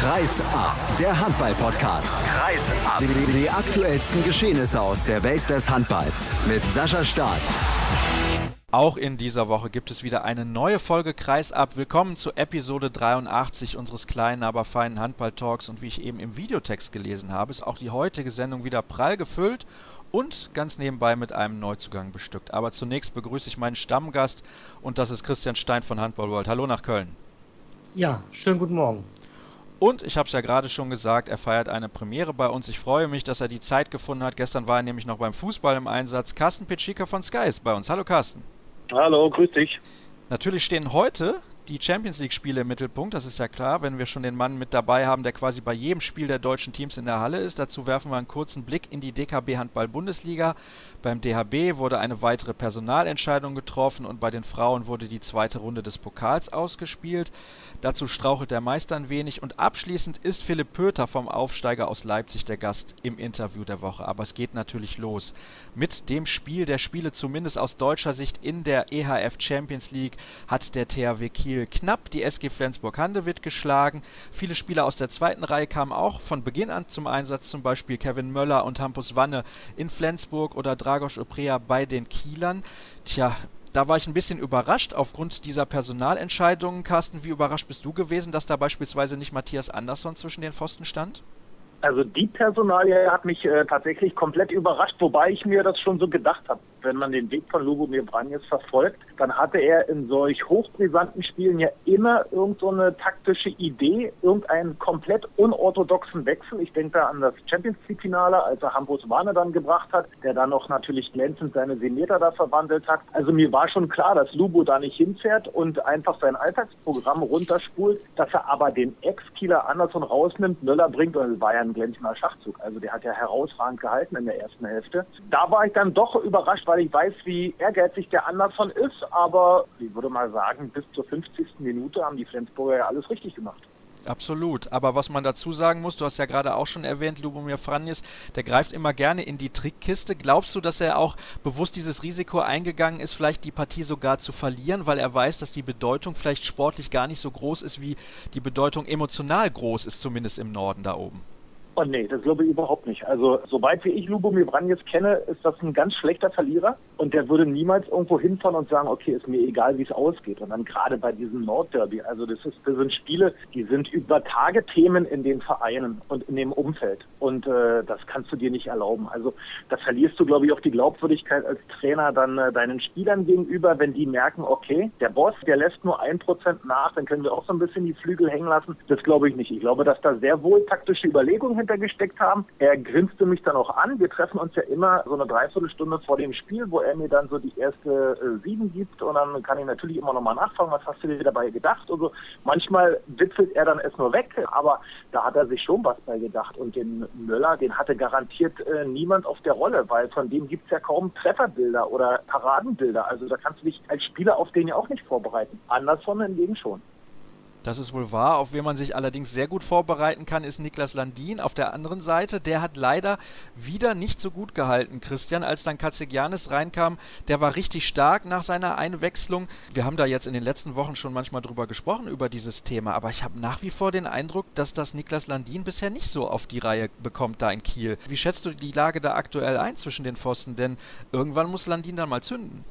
Kreis ab, der Handball-Podcast. Kreis ab. Die, die aktuellsten Geschehnisse aus der Welt des Handballs mit Sascha Staat. Auch in dieser Woche gibt es wieder eine neue Folge Kreisab. Willkommen zu Episode 83 unseres kleinen, aber feinen Handball-Talks. Und wie ich eben im Videotext gelesen habe, ist auch die heutige Sendung wieder prall gefüllt und ganz nebenbei mit einem Neuzugang bestückt. Aber zunächst begrüße ich meinen Stammgast und das ist Christian Stein von Handball World. Hallo nach Köln. Ja, schönen guten Morgen. Und ich habe es ja gerade schon gesagt, er feiert eine Premiere bei uns. Ich freue mich, dass er die Zeit gefunden hat. Gestern war er nämlich noch beim Fußball im Einsatz. Carsten Pitschika von Sky ist bei uns. Hallo Carsten. Hallo, grüß dich. Natürlich stehen heute die Champions League-Spiele im Mittelpunkt, das ist ja klar, wenn wir schon den Mann mit dabei haben, der quasi bei jedem Spiel der deutschen Teams in der Halle ist. Dazu werfen wir einen kurzen Blick in die DKB Handball-Bundesliga. Beim DHB wurde eine weitere Personalentscheidung getroffen und bei den Frauen wurde die zweite Runde des Pokals ausgespielt. Dazu strauchelt der Meister ein wenig und abschließend ist Philipp Pöter vom Aufsteiger aus Leipzig der Gast im Interview der Woche. Aber es geht natürlich los mit dem Spiel der Spiele, zumindest aus deutscher Sicht in der EHF Champions League, hat der THW Kiel knapp die SG Flensburg-Handewitt geschlagen. Viele Spieler aus der zweiten Reihe kamen auch von Beginn an zum Einsatz, zum Beispiel Kevin Möller und Hampus Wanne in Flensburg oder Dragos Oprea bei den Kielern. Tja, da war ich ein bisschen überrascht aufgrund dieser Personalentscheidungen. Carsten, wie überrascht bist du gewesen, dass da beispielsweise nicht Matthias Andersson zwischen den Pfosten stand? Also die Personalie hat mich äh, tatsächlich komplett überrascht, wobei ich mir das schon so gedacht habe wenn man den Weg von Lubomir Branjes verfolgt, dann hatte er in solch hochbrisanten Spielen ja immer irgendeine so taktische Idee, irgendeinen komplett unorthodoxen Wechsel. Ich denke da an das Champions League Finale, als er Hambus Warne dann gebracht hat, der dann noch natürlich glänzend seine Semeter da verwandelt hat. Also mir war schon klar, dass Lubo da nicht hinfährt und einfach sein Alltagsprogramm runterspult, dass er aber den Ex-Kieler Anderson rausnimmt, Möller bringt und es war ja ein glänzender Schachzug. Also der hat ja herausragend gehalten in der ersten Hälfte. Da war ich dann doch überrascht, weil ich weiß, wie ehrgeizig der Anderson ist, aber ich würde mal sagen, bis zur 50. Minute haben die Flensburger ja alles richtig gemacht. Absolut. Aber was man dazu sagen muss, du hast ja gerade auch schon erwähnt, Lubomir Franjes, der greift immer gerne in die Trickkiste. Glaubst du, dass er auch bewusst dieses Risiko eingegangen ist, vielleicht die Partie sogar zu verlieren, weil er weiß, dass die Bedeutung vielleicht sportlich gar nicht so groß ist, wie die Bedeutung emotional groß ist, zumindest im Norden da oben? Oh nee, das glaube ich überhaupt nicht. Also soweit wie ich Lubomir Branjes kenne, ist das ein ganz schlechter Verlierer und der würde niemals irgendwo hinfahren und sagen, okay, ist mir egal, wie es ausgeht. Und dann gerade bei diesem Nordderby, also das, ist, das sind Spiele, die sind über Tage Themen in den Vereinen und in dem Umfeld. Und äh, das kannst du dir nicht erlauben. Also da verlierst du, glaube ich, auch die Glaubwürdigkeit als Trainer dann äh, deinen Spielern gegenüber, wenn die merken, okay, der Boss, der lässt nur ein Prozent nach, dann können wir auch so ein bisschen die Flügel hängen lassen. Das glaube ich nicht. Ich glaube, dass da sehr wohl taktische Überlegungen hinter gesteckt haben. Er grinste mich dann auch an. Wir treffen uns ja immer so eine Dreiviertelstunde vor dem Spiel, wo er mir dann so die erste äh, Sieben gibt und dann kann ich natürlich immer nochmal nachfragen, was hast du dir dabei gedacht? Also manchmal witzelt er dann es nur weg, aber da hat er sich schon was bei gedacht. Und den Möller, den hatte garantiert äh, niemand auf der Rolle, weil von dem gibt es ja kaum Trefferbilder oder Paradenbilder. Also da kannst du dich als Spieler auf den ja auch nicht vorbereiten. Andersson hingegen schon. Das ist wohl wahr. Auf wen man sich allerdings sehr gut vorbereiten kann, ist Niklas Landin. Auf der anderen Seite, der hat leider wieder nicht so gut gehalten, Christian, als dann Katzegianis reinkam. Der war richtig stark nach seiner Einwechslung. Wir haben da jetzt in den letzten Wochen schon manchmal drüber gesprochen, über dieses Thema. Aber ich habe nach wie vor den Eindruck, dass das Niklas Landin bisher nicht so auf die Reihe bekommt da in Kiel. Wie schätzt du die Lage da aktuell ein zwischen den Pfosten? Denn irgendwann muss Landin dann mal zünden.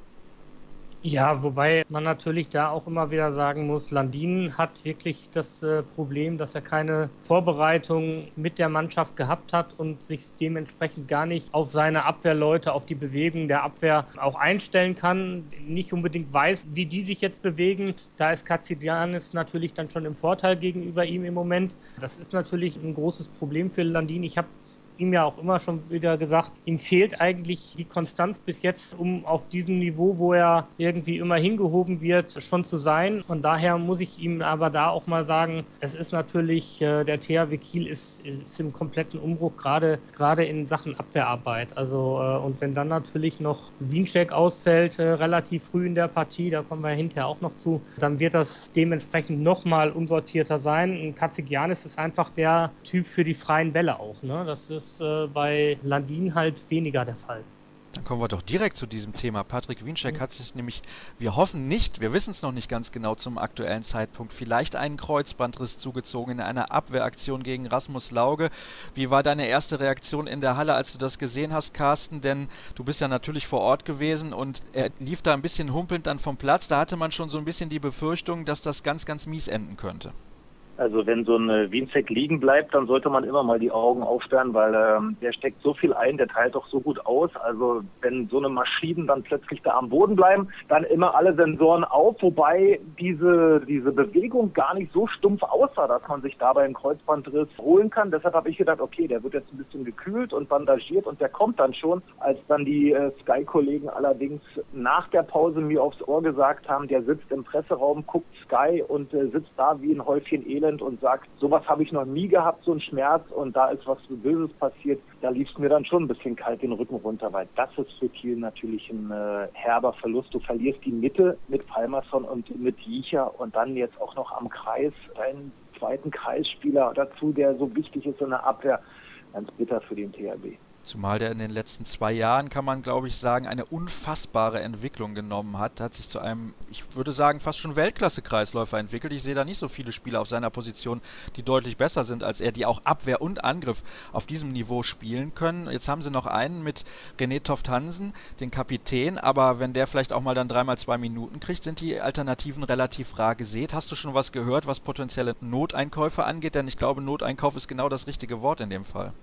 Ja, wobei man natürlich da auch immer wieder sagen muss, Landin hat wirklich das äh, Problem, dass er keine Vorbereitung mit der Mannschaft gehabt hat und sich dementsprechend gar nicht auf seine Abwehrleute, auf die Bewegung der Abwehr auch einstellen kann, nicht unbedingt weiß, wie die sich jetzt bewegen. Da ist Katsidianis natürlich dann schon im Vorteil gegenüber ihm im Moment. Das ist natürlich ein großes Problem für Landin. Ich habe ihm ja auch immer schon wieder gesagt, ihm fehlt eigentlich die Konstanz bis jetzt, um auf diesem Niveau, wo er irgendwie immer hingehoben wird, schon zu sein. Von daher muss ich ihm aber da auch mal sagen, es ist natürlich, äh, der THW Kiel ist, ist im kompletten Umbruch, gerade, gerade in Sachen Abwehrarbeit. Also, äh, und wenn dann natürlich noch Wiencheck ausfällt, äh, relativ früh in der Partie, da kommen wir hinterher auch noch zu, dann wird das dementsprechend nochmal unsortierter sein. Ein Katzigianis ist einfach der Typ für die freien Bälle auch. Ne? Das ist ist äh, bei Landin halt weniger der Fall. Dann kommen wir doch direkt zu diesem Thema. Patrick Wienscheck hat sich nämlich, wir hoffen nicht, wir wissen es noch nicht ganz genau zum aktuellen Zeitpunkt, vielleicht einen Kreuzbandriss zugezogen in einer Abwehraktion gegen Rasmus Lauge. Wie war deine erste Reaktion in der Halle, als du das gesehen hast, Carsten? Denn du bist ja natürlich vor Ort gewesen und er lief da ein bisschen humpelnd dann vom Platz. Da hatte man schon so ein bisschen die Befürchtung, dass das ganz, ganz mies enden könnte. Also wenn so ein Wienzek liegen bleibt, dann sollte man immer mal die Augen aufsperren, weil ähm, der steckt so viel ein, der teilt doch so gut aus. Also wenn so eine Maschinen dann plötzlich da am Boden bleiben, dann immer alle Sensoren auf, wobei diese, diese Bewegung gar nicht so stumpf aussah, dass man sich dabei einen Kreuzbandriss holen kann. Deshalb habe ich gedacht, okay, der wird jetzt ein bisschen gekühlt und bandagiert und der kommt dann schon. Als dann die äh, Sky-Kollegen allerdings nach der Pause mir aufs Ohr gesagt haben, der sitzt im Presseraum, guckt Sky und äh, sitzt da wie ein Häufchen Elend sind und sagt, sowas habe ich noch nie gehabt, so ein Schmerz und da ist was Böses passiert, da lief es mir dann schon ein bisschen kalt den Rücken runter, weil das ist für Kiel natürlich ein äh, herber Verlust. Du verlierst die Mitte mit Palmerson und mit Jicher und dann jetzt auch noch am Kreis deinen zweiten Kreisspieler dazu, der so wichtig ist in der Abwehr. Ganz bitter für den THW. Zumal der in den letzten zwei Jahren, kann man glaube ich sagen, eine unfassbare Entwicklung genommen hat. Hat sich zu einem, ich würde sagen, fast schon Weltklasse-Kreisläufer entwickelt. Ich sehe da nicht so viele Spieler auf seiner Position, die deutlich besser sind als er, die auch Abwehr und Angriff auf diesem Niveau spielen können. Jetzt haben sie noch einen mit René Toft-Hansen, den Kapitän, aber wenn der vielleicht auch mal dann dreimal zwei Minuten kriegt, sind die Alternativen relativ rar gesät. Hast du schon was gehört, was potenzielle Noteinkäufe angeht? Denn ich glaube, Noteinkauf ist genau das richtige Wort in dem Fall.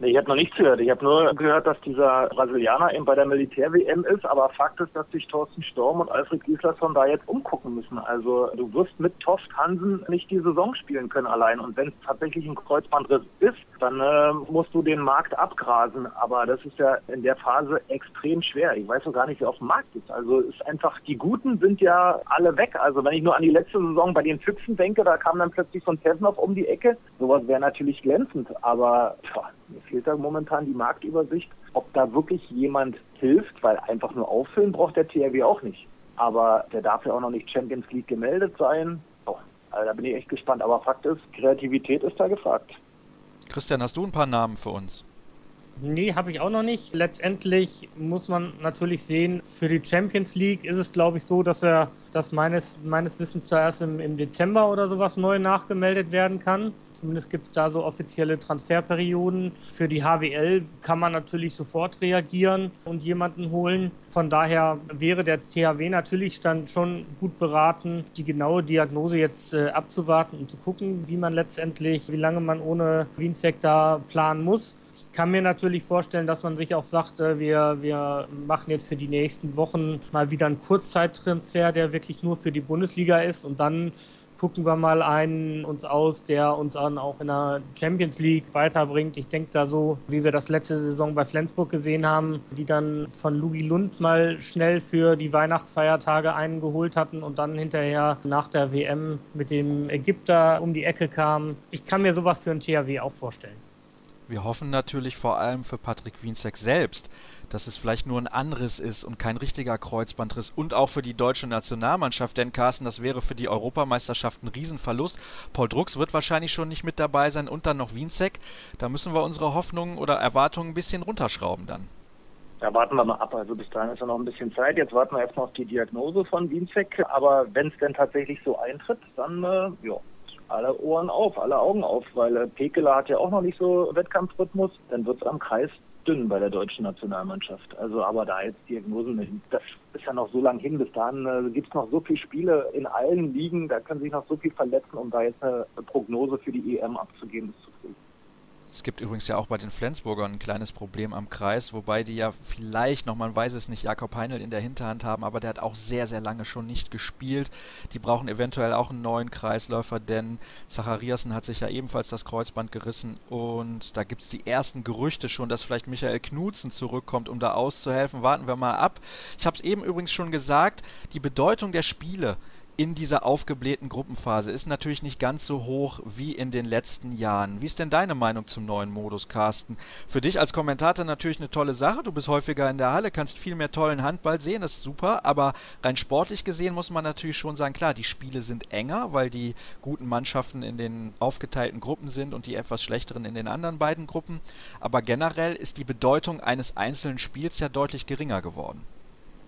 Nee, ich habe noch nichts gehört. Ich habe nur gehört, dass dieser Brasilianer eben bei der Militär-WM ist. Aber Fakt ist, dass sich Thorsten Storm und Alfred Gislason da jetzt umgucken müssen. Also du wirst mit Toft Hansen nicht die Saison spielen können allein. Und wenn es tatsächlich ein Kreuzbandriss ist, dann äh, musst du den Markt abgrasen. Aber das ist ja in der Phase extrem schwer. Ich weiß auch gar nicht, wer auf dem Markt ist. Also ist einfach, die Guten sind ja alle weg. Also wenn ich nur an die letzte Saison bei den Füchsen denke, da kam dann plötzlich von Tevnov um die Ecke. Sowas wäre natürlich glänzend. Aber pff, mir fehlt da momentan die Marktübersicht, ob da wirklich jemand hilft, weil einfach nur auffüllen braucht der THW auch nicht. Aber der darf ja auch noch nicht Champions League gemeldet sein. Oh, also da bin ich echt gespannt. Aber Fakt ist, Kreativität ist da gefragt. Christian, hast du ein paar Namen für uns? Nee, habe ich auch noch nicht. Letztendlich muss man natürlich sehen, für die Champions League ist es, glaube ich, so, dass er, dass meines, meines Wissens zuerst im, im Dezember oder sowas neu nachgemeldet werden kann. Zumindest gibt es da so offizielle Transferperioden. Für die HWL kann man natürlich sofort reagieren und jemanden holen. Von daher wäre der THW natürlich dann schon gut beraten, die genaue Diagnose jetzt äh, abzuwarten und zu gucken, wie man letztendlich, wie lange man ohne Wienzek da planen muss. Ich kann mir natürlich vorstellen, dass man sich auch sagt, äh, wir, wir machen jetzt für die nächsten Wochen mal wieder einen Kurzzeittransfer, der wirklich nur für die Bundesliga ist und dann gucken wir mal einen uns aus, der uns dann auch in der Champions League weiterbringt. Ich denke da so, wie wir das letzte Saison bei Flensburg gesehen haben, die dann von Lugi Lund mal schnell für die Weihnachtsfeiertage einen geholt hatten und dann hinterher nach der WM mit dem Ägypter um die Ecke kamen. Ich kann mir sowas für ein THW auch vorstellen. Wir hoffen natürlich vor allem für Patrick Wienzek selbst, dass es vielleicht nur ein Anriss ist und kein richtiger Kreuzbandriss und auch für die deutsche Nationalmannschaft, denn Carsten, das wäre für die Europameisterschaft ein Riesenverlust. Paul Drucks wird wahrscheinlich schon nicht mit dabei sein und dann noch Wienzek. Da müssen wir unsere Hoffnungen oder Erwartungen ein bisschen runterschrauben dann. Ja, warten wir mal ab. Also bis dahin ist ja noch ein bisschen Zeit. Jetzt warten wir erstmal auf die Diagnose von Wienzek. Aber wenn es denn tatsächlich so eintritt, dann äh, ja, alle Ohren auf, alle Augen auf, weil äh, Pekela hat ja auch noch nicht so Wettkampfrhythmus. Dann wird es am Kreis dünn bei der deutschen Nationalmannschaft. Also aber da jetzt Diagnosen, das ist ja noch so lang hin. Bis dahin äh, gibt es noch so viele Spiele in allen Ligen, da können sich noch so viel verletzen, um da jetzt eine Prognose für die EM abzugeben, ist zu früh. Es gibt übrigens ja auch bei den Flensburgern ein kleines Problem am Kreis, wobei die ja vielleicht noch, man weiß es nicht, Jakob Heinl in der Hinterhand haben, aber der hat auch sehr, sehr lange schon nicht gespielt. Die brauchen eventuell auch einen neuen Kreisläufer, denn Zachariasen hat sich ja ebenfalls das Kreuzband gerissen und da gibt es die ersten Gerüchte schon, dass vielleicht Michael Knutzen zurückkommt, um da auszuhelfen. Warten wir mal ab. Ich habe es eben übrigens schon gesagt, die Bedeutung der Spiele in dieser aufgeblähten Gruppenphase ist natürlich nicht ganz so hoch wie in den letzten Jahren. Wie ist denn deine Meinung zum neuen Modus, Carsten? Für dich als Kommentator natürlich eine tolle Sache. Du bist häufiger in der Halle, kannst viel mehr tollen Handball sehen, ist super. Aber rein sportlich gesehen muss man natürlich schon sagen, klar, die Spiele sind enger, weil die guten Mannschaften in den aufgeteilten Gruppen sind und die etwas schlechteren in den anderen beiden Gruppen. Aber generell ist die Bedeutung eines einzelnen Spiels ja deutlich geringer geworden.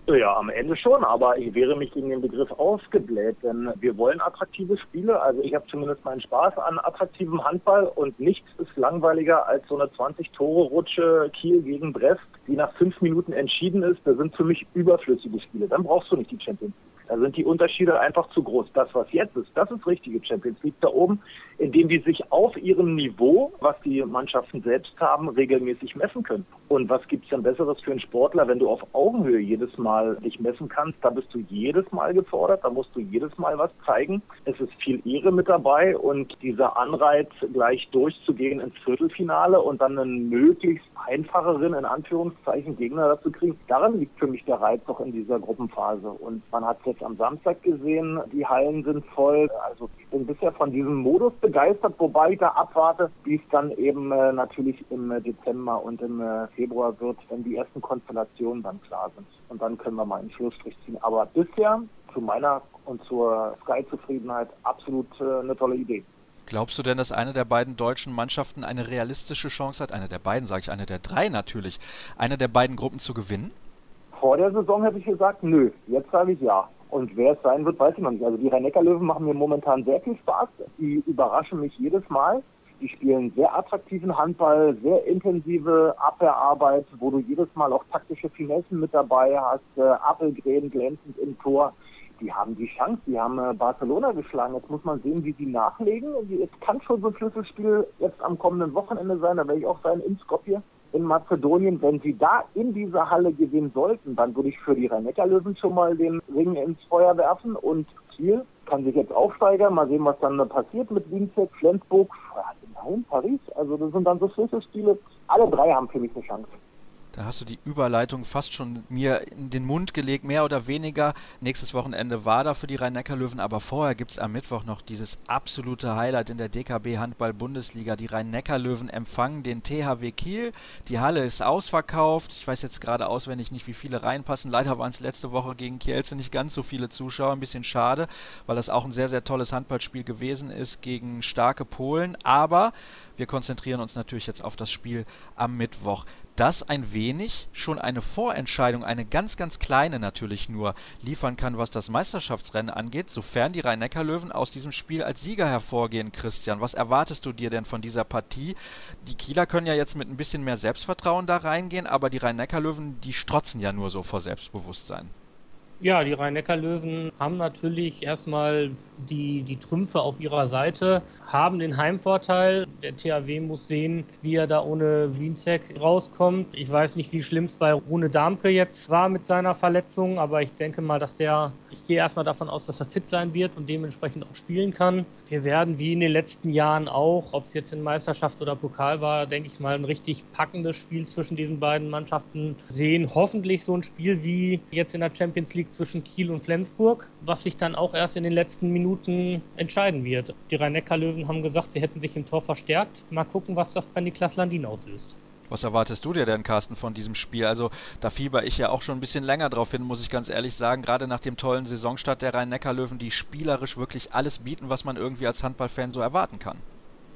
Ja, am Ende schon, aber ich wehre mich gegen den Begriff ausgebläht, denn wir wollen attraktive Spiele. Also ich habe zumindest meinen Spaß an attraktivem Handball und nichts ist langweiliger als so eine 20-Tore-Rutsche Kiel gegen Brest, die nach fünf Minuten entschieden ist. Das sind für mich überflüssige Spiele. Dann brauchst du nicht die Champions League. Da sind die Unterschiede einfach zu groß. Das, was jetzt ist, das ist richtige Champions League da oben, indem die sich auf ihrem Niveau, was die Mannschaften selbst haben, regelmäßig messen können. Und was gibt's denn Besseres für einen Sportler, wenn du auf Augenhöhe jedes Mal dich messen kannst? Da bist du jedes Mal gefordert, da musst du jedes Mal was zeigen. Es ist viel Ehre mit dabei und dieser Anreiz, gleich durchzugehen ins Viertelfinale und dann einen möglichst einfacheren, in Anführungszeichen, Gegner dazu kriegen, daran liegt für mich der Reiz doch in dieser Gruppenphase. Und man hat jetzt am Samstag gesehen, die Hallen sind voll. Also ich bin bisher von diesem Modus begeistert, wobei ich da abwarte, wie es dann eben äh, natürlich im äh, Dezember und im äh, Februar wird, wenn die ersten Konstellationen dann klar sind. Und dann können wir mal einen Schlussstrich ziehen. Aber bisher zu meiner und zur Sky-Zufriedenheit absolut äh, eine tolle Idee. Glaubst du denn, dass eine der beiden deutschen Mannschaften eine realistische Chance hat, eine der beiden, sage ich, eine der drei natürlich, eine der beiden Gruppen zu gewinnen? Vor der Saison hätte ich gesagt, nö. Jetzt sage ich ja. Und wer es sein wird, weiß ich noch nicht. Also die Rhein-Neckar-Löwen machen mir momentan sehr viel Spaß. Die überraschen mich jedes Mal. Die spielen sehr attraktiven Handball, sehr intensive Abwehrarbeit, wo du jedes Mal auch taktische Finessen mit dabei hast. Äh, Appelgräben glänzend im Tor. Die haben die Chance, die haben äh, Barcelona geschlagen. Jetzt muss man sehen, wie sie nachlegen. Es kann schon so ein Schlüsselspiel jetzt am kommenden Wochenende sein. Da werde ich auch sein in Skopje in Mazedonien, wenn sie da in dieser Halle gewinnen sollten, dann würde ich für die Rhein-Neckar-Löwen schon mal den Ring ins Feuer werfen und Ziel kann sich jetzt aufsteigern. Mal sehen, was dann passiert mit Winzek, Flensburg, nein, Paris. Also das sind dann so Schlüsselspiele. Alle drei haben für mich eine Chance. Da hast du die Überleitung fast schon mir in den Mund gelegt, mehr oder weniger. Nächstes Wochenende war da für die Rhein-Neckar-Löwen, aber vorher gibt es am Mittwoch noch dieses absolute Highlight in der DKB Handball-Bundesliga. Die Rhein-Neckar-Löwen empfangen den THW Kiel. Die Halle ist ausverkauft. Ich weiß jetzt gerade auswendig nicht, wie viele reinpassen. Leider waren es letzte Woche gegen Kielce nicht ganz so viele Zuschauer. Ein bisschen schade, weil das auch ein sehr, sehr tolles Handballspiel gewesen ist gegen starke Polen. Aber wir konzentrieren uns natürlich jetzt auf das Spiel am Mittwoch das ein wenig schon eine Vorentscheidung, eine ganz, ganz kleine natürlich nur, liefern kann, was das Meisterschaftsrennen angeht, sofern die Rhein-Neckar-Löwen aus diesem Spiel als Sieger hervorgehen, Christian. Was erwartest du dir denn von dieser Partie? Die Kieler können ja jetzt mit ein bisschen mehr Selbstvertrauen da reingehen, aber die Rhein-Neckar-Löwen, die strotzen ja nur so vor Selbstbewusstsein. Ja, die Rhein-Neckar-Löwen haben natürlich erstmal die, die Trümpfe auf ihrer Seite, haben den Heimvorteil. Der THW muss sehen, wie er da ohne Wienzek rauskommt. Ich weiß nicht, wie schlimm es bei Rune Darmke jetzt war mit seiner Verletzung, aber ich denke mal, dass der, ich gehe erstmal davon aus, dass er fit sein wird und dementsprechend auch spielen kann. Wir werden wie in den letzten Jahren auch, ob es jetzt in Meisterschaft oder Pokal war, denke ich mal, ein richtig packendes Spiel zwischen diesen beiden Mannschaften sehen. Hoffentlich so ein Spiel wie jetzt in der Champions League zwischen Kiel und Flensburg, was sich dann auch erst in den letzten Minuten entscheiden wird. Die Rhein-Neckar-Löwen haben gesagt, sie hätten sich im Tor verstärkt. Mal gucken, was das bei Niklas Landin auslöst. Was erwartest du dir denn, Carsten, von diesem Spiel? Also da fieber ich ja auch schon ein bisschen länger drauf hin, muss ich ganz ehrlich sagen. Gerade nach dem tollen Saisonstart der Rhein-Neckar-Löwen, die spielerisch wirklich alles bieten, was man irgendwie als Handballfan so erwarten kann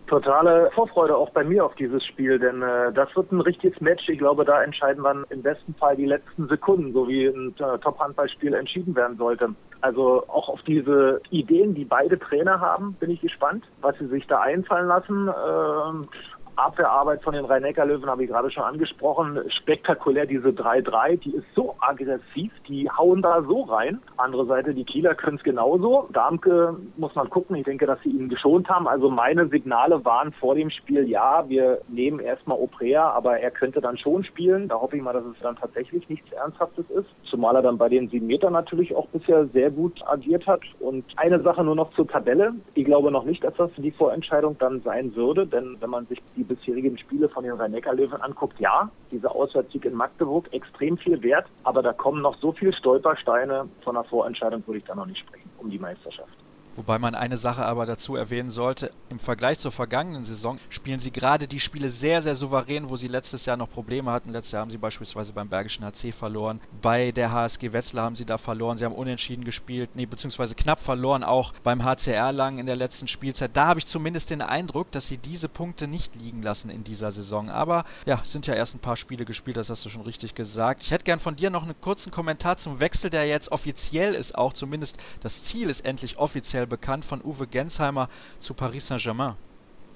totale Vorfreude auch bei mir auf dieses Spiel, denn äh, das wird ein richtiges Match. Ich glaube, da entscheiden dann im besten Fall die letzten Sekunden, so wie ein äh, Top-Handballspiel entschieden werden sollte. Also auch auf diese Ideen, die beide Trainer haben, bin ich gespannt, was sie sich da einfallen lassen. Äh, Abwehrarbeit von den Rhein-Neckar-Löwen habe ich gerade schon angesprochen. Spektakulär diese 3-3, die ist so aggressiv, die hauen da so rein. Andere Seite, die Kieler können es genauso. Darmke muss man gucken. Ich denke, dass sie ihn geschont haben. Also meine Signale waren vor dem Spiel, ja, wir nehmen erstmal Oprea, aber er könnte dann schon spielen. Da hoffe ich mal, dass es dann tatsächlich nichts Ernsthaftes ist. Zumal er dann bei den sieben Metern natürlich auch bisher sehr gut agiert hat. Und eine Sache nur noch zur Tabelle. Ich glaube noch nicht, dass das die Vorentscheidung dann sein würde, denn wenn man sich die bisherigen Spiele von den Rhein-Neckar-Löwen anguckt, ja, dieser Auswärtssieg in Magdeburg extrem viel wert, aber da kommen noch so viele Stolpersteine, von der Vorentscheidung würde ich da noch nicht sprechen. um die Meisterschaft. Wobei man eine Sache aber dazu erwähnen sollte, im Vergleich zur vergangenen Saison spielen sie gerade die Spiele sehr, sehr souverän, wo sie letztes Jahr noch Probleme hatten. Letztes Jahr haben sie beispielsweise beim Bergischen HC verloren. Bei der HSG Wetzlar haben sie da verloren. Sie haben unentschieden gespielt, nee, beziehungsweise knapp verloren, auch beim HCR lang in der letzten Spielzeit. Da habe ich zumindest den Eindruck, dass sie diese Punkte nicht liegen lassen in dieser Saison. Aber ja, sind ja erst ein paar Spiele gespielt, das hast du schon richtig gesagt. Ich hätte gern von dir noch einen kurzen Kommentar zum Wechsel, der jetzt offiziell ist, auch zumindest das Ziel ist endlich offiziell bekannt von Uwe Gensheimer zu Paris Saint-Germain?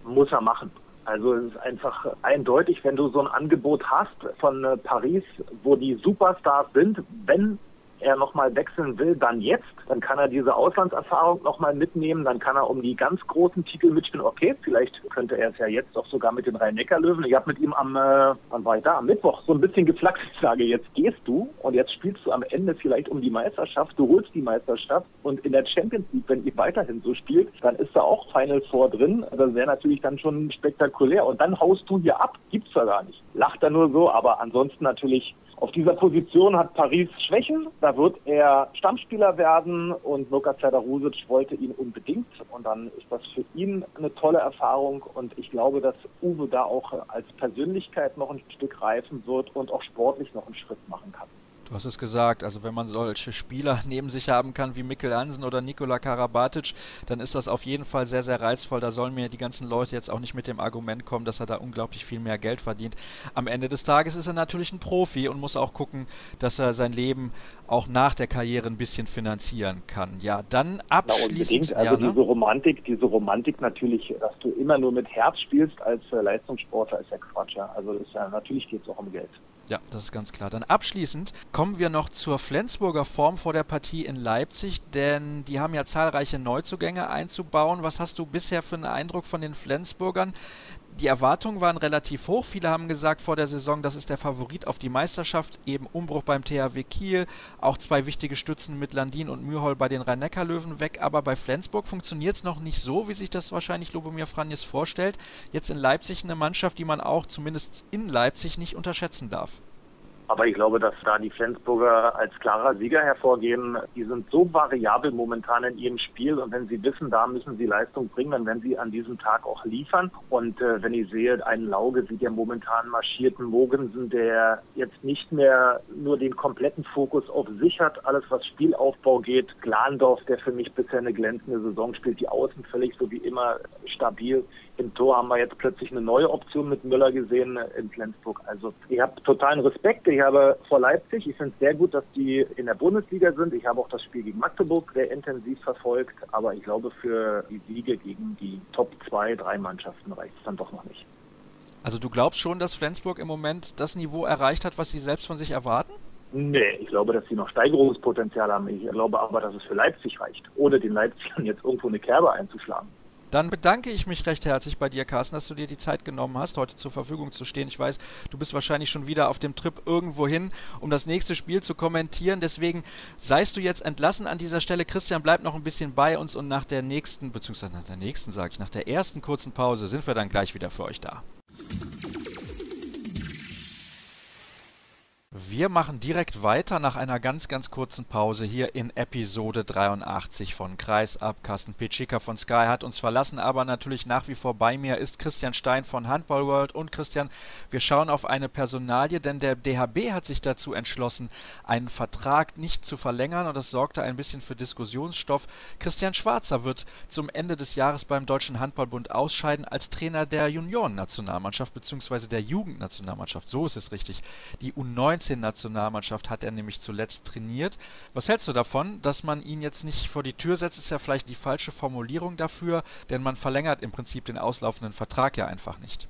Muss er machen. Also es ist einfach eindeutig, wenn du so ein Angebot hast von äh, Paris, wo die Superstars sind, wenn er nochmal wechseln will, dann jetzt. Dann kann er diese Auslandserfahrung nochmal mitnehmen. Dann kann er um die ganz großen Titel mitspielen. Okay, vielleicht könnte er es ja jetzt auch sogar mit den Rhein-Neckar-Löwen. Ich habe mit ihm am, äh, wann war ich da? Am Mittwoch so ein bisschen geflaxt. Ich sage, jetzt gehst du und jetzt spielst du am Ende vielleicht um die Meisterschaft. Du holst die Meisterschaft und in der Champions League, wenn ihr weiterhin so spielt, dann ist da auch Final Four drin. Das wäre natürlich dann schon spektakulär. Und dann haust du hier ab. Gibt's ja gar nicht. Lacht er nur so, aber ansonsten natürlich auf dieser Position hat Paris Schwächen. Da wird er Stammspieler werden und Luka Zadarusic wollte ihn unbedingt. Und dann ist das für ihn eine tolle Erfahrung. Und ich glaube, dass Uwe da auch als Persönlichkeit noch ein Stück reifen wird und auch sportlich noch einen Schritt machen kann. Du hast es gesagt, also wenn man solche Spieler neben sich haben kann wie Mikkel Hansen oder Nikola Karabatic, dann ist das auf jeden Fall sehr, sehr reizvoll. Da sollen mir die ganzen Leute jetzt auch nicht mit dem Argument kommen, dass er da unglaublich viel mehr Geld verdient. Am Ende des Tages ist er natürlich ein Profi und muss auch gucken, dass er sein Leben auch nach der Karriere ein bisschen finanzieren kann. Ja, dann abschließend. Ja, also ja, ne? diese Romantik, diese Romantik natürlich, dass du immer nur mit Herz spielst als äh, Leistungssportler, ist ja Quatsch. Also ist ja, natürlich geht es auch um Geld. Ja, das ist ganz klar. Dann abschließend kommen wir noch zur Flensburger Form vor der Partie in Leipzig, denn die haben ja zahlreiche Neuzugänge einzubauen. Was hast du bisher für einen Eindruck von den Flensburgern? Die Erwartungen waren relativ hoch. Viele haben gesagt vor der Saison, das ist der Favorit auf die Meisterschaft. Eben Umbruch beim THW Kiel, auch zwei wichtige Stützen mit Landin und Mühol bei den Rhein-Neckar-Löwen weg. Aber bei Flensburg funktioniert es noch nicht so, wie sich das wahrscheinlich Lubomir Franjes vorstellt. Jetzt in Leipzig eine Mannschaft, die man auch zumindest in Leipzig nicht unterschätzen darf. Aber ich glaube, dass da die Flensburger als klarer Sieger hervorgehen. Die sind so variabel momentan in ihrem Spiel und wenn sie wissen, da müssen sie Leistung bringen, dann werden sie an diesem Tag auch liefern. Und äh, wenn ich sehe, einen Lauge, wie der momentan marschierten Mogensen, der jetzt nicht mehr nur den kompletten Fokus auf sich hat, alles was Spielaufbau geht. Glandorf, der für mich bisher eine glänzende Saison spielt, die Außen völlig so wie immer stabil. Im Tor haben wir jetzt plötzlich eine neue Option mit Müller gesehen in Flensburg. Also ich habe totalen Respekt. Ich habe vor Leipzig, ich finde es sehr gut, dass die in der Bundesliga sind. Ich habe auch das Spiel gegen Magdeburg sehr intensiv verfolgt. Aber ich glaube, für die Siege gegen die Top 2, 3 Mannschaften reicht es dann doch noch nicht. Also du glaubst schon, dass Flensburg im Moment das Niveau erreicht hat, was sie selbst von sich erwarten? Nee, ich glaube, dass sie noch Steigerungspotenzial haben. Ich glaube aber, dass es für Leipzig reicht, ohne den Leipzigern jetzt irgendwo eine Kerbe einzuschlagen. Dann bedanke ich mich recht herzlich bei dir, Carsten, dass du dir die Zeit genommen hast, heute zur Verfügung zu stehen. Ich weiß, du bist wahrscheinlich schon wieder auf dem Trip irgendwo hin, um das nächste Spiel zu kommentieren. Deswegen seist du jetzt entlassen an dieser Stelle. Christian, bleib noch ein bisschen bei uns und nach der nächsten, beziehungsweise nach der nächsten, sage ich, nach der ersten kurzen Pause sind wir dann gleich wieder für euch da. Wir machen direkt weiter nach einer ganz, ganz kurzen Pause hier in Episode 83 von Kreisab. Carsten Pitschika von Sky hat uns verlassen, aber natürlich nach wie vor bei mir ist Christian Stein von Handball World. Und Christian, wir schauen auf eine Personalie, denn der DHB hat sich dazu entschlossen, einen Vertrag nicht zu verlängern und das sorgte ein bisschen für Diskussionsstoff. Christian Schwarzer wird zum Ende des Jahres beim Deutschen Handballbund ausscheiden als Trainer der Juniorennationalmannschaft bzw. der Jugendnationalmannschaft. So ist es richtig. Die U19 U19-Nationalmannschaft hat er nämlich zuletzt trainiert. Was hältst du davon, dass man ihn jetzt nicht vor die Tür setzt? Ist ja vielleicht die falsche Formulierung dafür, denn man verlängert im Prinzip den auslaufenden Vertrag ja einfach nicht.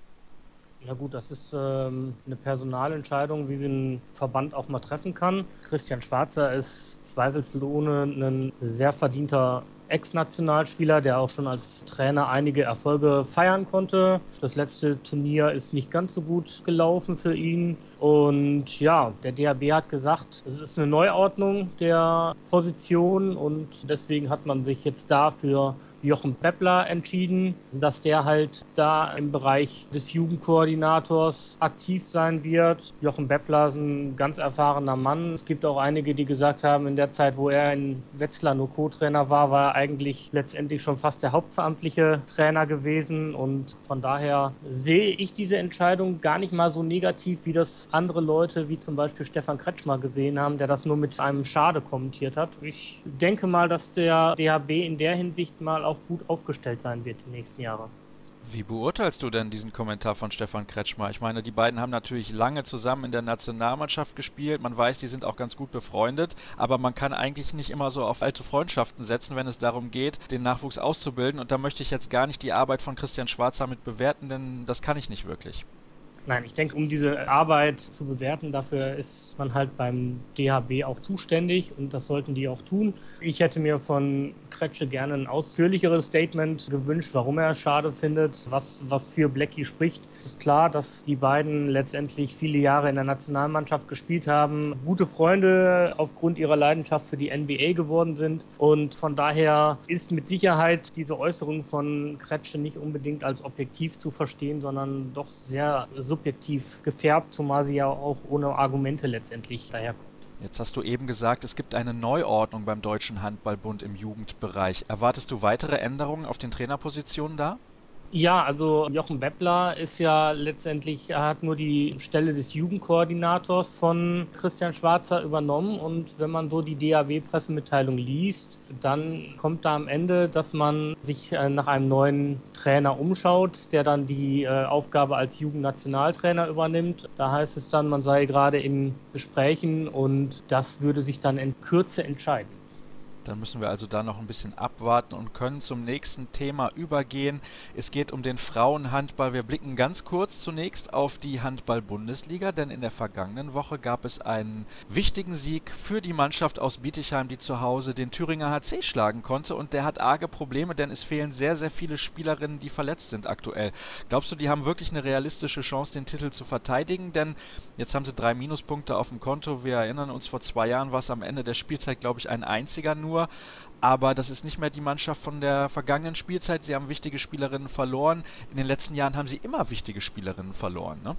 Ja gut, das ist ähm, eine Personalentscheidung, wie sie ein Verband auch mal treffen kann. Christian Schwarzer ist zweifelsohne ein sehr verdienter Ex-Nationalspieler, der auch schon als Trainer einige Erfolge feiern konnte. Das letzte Turnier ist nicht ganz so gut gelaufen für ihn. Und ja, der DHB hat gesagt, es ist eine Neuordnung der Position und deswegen hat man sich jetzt dafür Jochen Beppler entschieden, dass der halt da im Bereich des Jugendkoordinators aktiv sein wird. Jochen Beppler ist ein ganz erfahrener Mann. Es gibt auch einige, die gesagt haben, in der Zeit, wo er in Wetzlar nur Co-Trainer war, war er eigentlich letztendlich schon fast der hauptveramtliche Trainer gewesen. Und von daher sehe ich diese Entscheidung gar nicht mal so negativ, wie das andere Leute, wie zum Beispiel Stefan Kretschmer gesehen haben, der das nur mit einem Schade kommentiert hat. Ich denke mal, dass der DHB in der Hinsicht mal auch gut aufgestellt sein wird die nächsten Jahre. Wie beurteilst du denn diesen Kommentar von Stefan Kretschmer? Ich meine, die beiden haben natürlich lange zusammen in der Nationalmannschaft gespielt. Man weiß, die sind auch ganz gut befreundet. Aber man kann eigentlich nicht immer so auf alte Freundschaften setzen, wenn es darum geht, den Nachwuchs auszubilden. Und da möchte ich jetzt gar nicht die Arbeit von Christian Schwarzer mit bewerten, denn das kann ich nicht wirklich. Nein, ich denke, um diese Arbeit zu bewerten, dafür ist man halt beim DHB auch zuständig und das sollten die auch tun. Ich hätte mir von Kretsche gerne ein ausführlicheres Statement gewünscht, warum er es schade findet, was, was für Blackie spricht. Es ist klar, dass die beiden letztendlich viele Jahre in der Nationalmannschaft gespielt haben, gute Freunde aufgrund ihrer Leidenschaft für die NBA geworden sind und von daher ist mit Sicherheit diese Äußerung von Kretsche nicht unbedingt als objektiv zu verstehen, sondern doch sehr subjektiv gefärbt, zumal sie ja auch ohne Argumente letztendlich daherkommt. Jetzt hast du eben gesagt, es gibt eine Neuordnung beim Deutschen Handballbund im Jugendbereich. Erwartest du weitere Änderungen auf den Trainerpositionen da? Ja, also Jochen Beppler ist ja letztendlich, er hat nur die Stelle des Jugendkoordinators von Christian Schwarzer übernommen und wenn man so die DAW-Pressemitteilung liest, dann kommt da am Ende, dass man sich äh, nach einem neuen Trainer umschaut, der dann die äh, Aufgabe als Jugendnationaltrainer übernimmt. Da heißt es dann, man sei gerade in Gesprächen und das würde sich dann in Kürze entscheiden. Dann müssen wir also da noch ein bisschen abwarten und können zum nächsten Thema übergehen. Es geht um den Frauenhandball. Wir blicken ganz kurz zunächst auf die Handball-Bundesliga, denn in der vergangenen Woche gab es einen wichtigen Sieg für die Mannschaft aus Bietigheim, die zu Hause den Thüringer HC schlagen konnte. Und der hat arge Probleme, denn es fehlen sehr, sehr viele Spielerinnen, die verletzt sind aktuell. Glaubst du, die haben wirklich eine realistische Chance, den Titel zu verteidigen? Denn jetzt haben sie drei Minuspunkte auf dem Konto. Wir erinnern uns, vor zwei Jahren war es am Ende der Spielzeit, glaube ich, ein einziger nur nur, aber das ist nicht mehr die Mannschaft von der vergangenen Spielzeit. Sie haben wichtige Spielerinnen verloren. In den letzten Jahren haben sie immer wichtige Spielerinnen verloren, ne?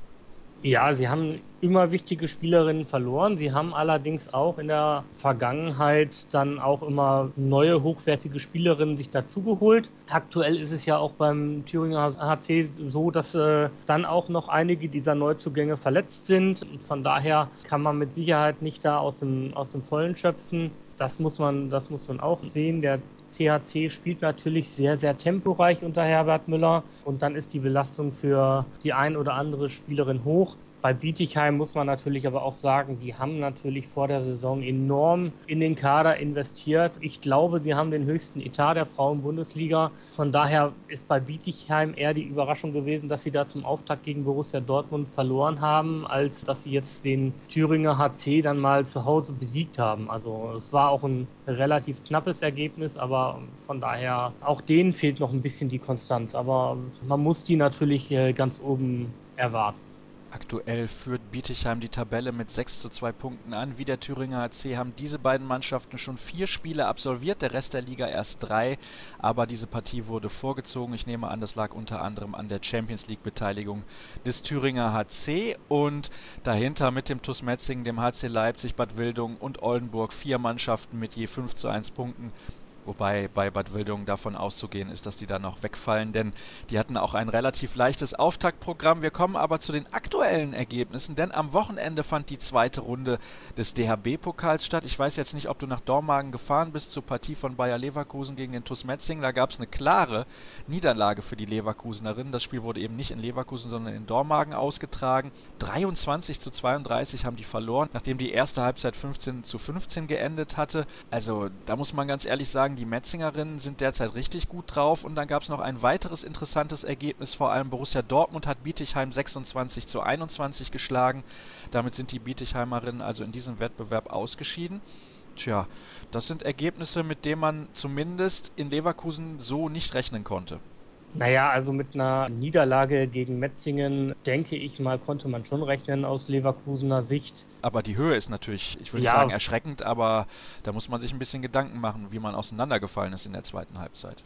Ja, sie haben immer wichtige Spielerinnen verloren. Sie haben allerdings auch in der Vergangenheit dann auch immer neue hochwertige Spielerinnen sich dazugeholt. Aktuell ist es ja auch beim Thüringer HC so, dass äh, dann auch noch einige dieser Neuzugänge verletzt sind. Von daher kann man mit Sicherheit nicht da aus dem, aus dem Vollen schöpfen das muss man, das muss man auch sehen. Der THC spielt natürlich sehr, sehr temporeich unter Herbert Müller und dann ist die Belastung für die ein oder andere Spielerin hoch. Bei Bietigheim muss man natürlich aber auch sagen, die haben natürlich vor der Saison enorm in den Kader investiert. Ich glaube, sie haben den höchsten Etat der Frauen-Bundesliga. Von daher ist bei Bietigheim eher die Überraschung gewesen, dass sie da zum Auftakt gegen Borussia Dortmund verloren haben, als dass sie jetzt den Thüringer HC dann mal zu Hause besiegt haben. Also es war auch ein relativ knappes Ergebnis, aber von daher auch denen fehlt noch ein bisschen die Konstanz. Aber man muss die natürlich äh, ganz oben erwarten. Aktuell führt Bietigheim die Tabelle mit 6 zu 2 Punkten an. Wie der Thüringer AC haben diese beiden Mannschaften schon vier Spiele absolviert, der Rest der Liga erst drei. Aber diese Partie wurde vorgezogen. Ich nehme an, das lag unter anderem an der Champions League-Beteiligung des Thüringer HC. Und dahinter mit dem TuS Metzingen, dem HC Leipzig, Bad Wildung und Oldenburg vier Mannschaften mit je 5 zu 1 Punkten. Wobei bei Bad Wildung davon auszugehen ist, dass die dann noch wegfallen, denn die hatten auch ein relativ leichtes Auftaktprogramm. Wir kommen aber zu den aktuellen Ergebnissen, denn am Wochenende fand die zweite Runde des DHB-Pokals statt. Ich weiß jetzt nicht, ob du nach Dormagen gefahren bist zur Partie von Bayer Leverkusen gegen den TuS Metzing. Da gab es eine klare Niederlage für die Leverkusenerinnen. Das Spiel wurde eben nicht in Leverkusen, sondern in Dormagen ausgetragen. 23 zu 32 haben die verloren, nachdem die erste Halbzeit 15 zu 15 geendet hatte. Also da muss man ganz ehrlich sagen, sagen, die Metzingerinnen sind derzeit richtig gut drauf. Und dann gab es noch ein weiteres interessantes Ergebnis. Vor allem Borussia Dortmund hat Bietigheim 26 zu 21 geschlagen. Damit sind die Bietigheimerinnen also in diesem Wettbewerb ausgeschieden. Tja, das sind Ergebnisse, mit denen man zumindest in Leverkusen so nicht rechnen konnte. Naja, also mit einer Niederlage gegen Metzingen, denke ich mal, konnte man schon rechnen aus Leverkusener Sicht. Aber die Höhe ist natürlich, ich würde ja. sagen, erschreckend, aber da muss man sich ein bisschen Gedanken machen, wie man auseinandergefallen ist in der zweiten Halbzeit.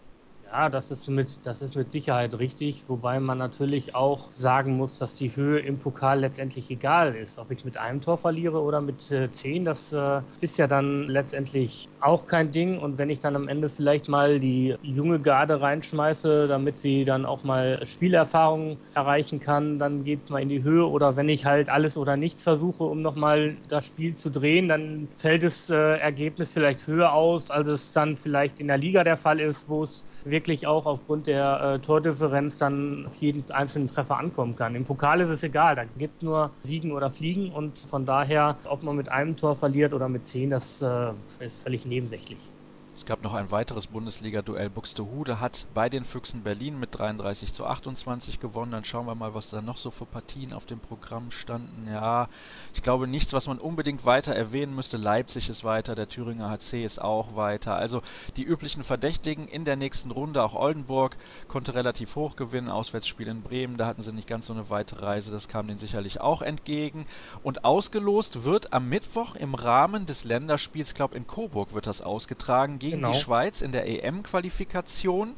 Ja, das ist mit, das ist mit Sicherheit richtig, wobei man natürlich auch sagen muss, dass die Höhe im Pokal letztendlich egal ist. Ob ich mit einem Tor verliere oder mit äh, zehn, das äh, ist ja dann letztendlich auch kein Ding. Und wenn ich dann am Ende vielleicht mal die junge Garde reinschmeiße, damit sie dann auch mal Spielerfahrung erreichen kann, dann geht mal in die Höhe. Oder wenn ich halt alles oder nichts versuche, um nochmal das Spiel zu drehen, dann fällt das äh, Ergebnis vielleicht höher aus, als es dann vielleicht in der Liga der Fall ist, wo es wirklich auch aufgrund der äh, Tordifferenz dann auf jeden einzelnen Treffer ankommen kann. Im Pokal ist es egal, da gibt es nur Siegen oder Fliegen und von daher, ob man mit einem Tor verliert oder mit zehn, das äh, ist völlig nebensächlich. Es gab noch ein weiteres Bundesliga-Duell. Buxtehude hat bei den Füchsen Berlin mit 33 zu 28 gewonnen. Dann schauen wir mal, was da noch so für Partien auf dem Programm standen. Ja, ich glaube nichts, was man unbedingt weiter erwähnen müsste. Leipzig ist weiter, der Thüringer HC ist auch weiter. Also die üblichen Verdächtigen in der nächsten Runde. Auch Oldenburg konnte relativ hoch gewinnen. Auswärtsspiel in Bremen, da hatten sie nicht ganz so eine weite Reise. Das kam denen sicherlich auch entgegen. Und ausgelost wird am Mittwoch im Rahmen des Länderspiels, ich glaube in Coburg wird das ausgetragen, gegen genau. die Schweiz in der EM-Qualifikation.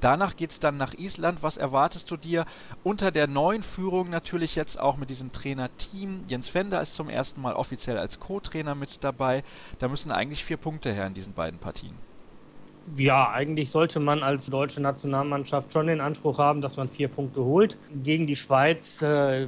Danach geht es dann nach Island. Was erwartest du dir unter der neuen Führung natürlich jetzt auch mit diesem Trainerteam? Jens Fender ist zum ersten Mal offiziell als Co-Trainer mit dabei. Da müssen eigentlich vier Punkte her in diesen beiden Partien. Ja, eigentlich sollte man als deutsche Nationalmannschaft schon den Anspruch haben, dass man vier Punkte holt. Gegen die Schweiz äh,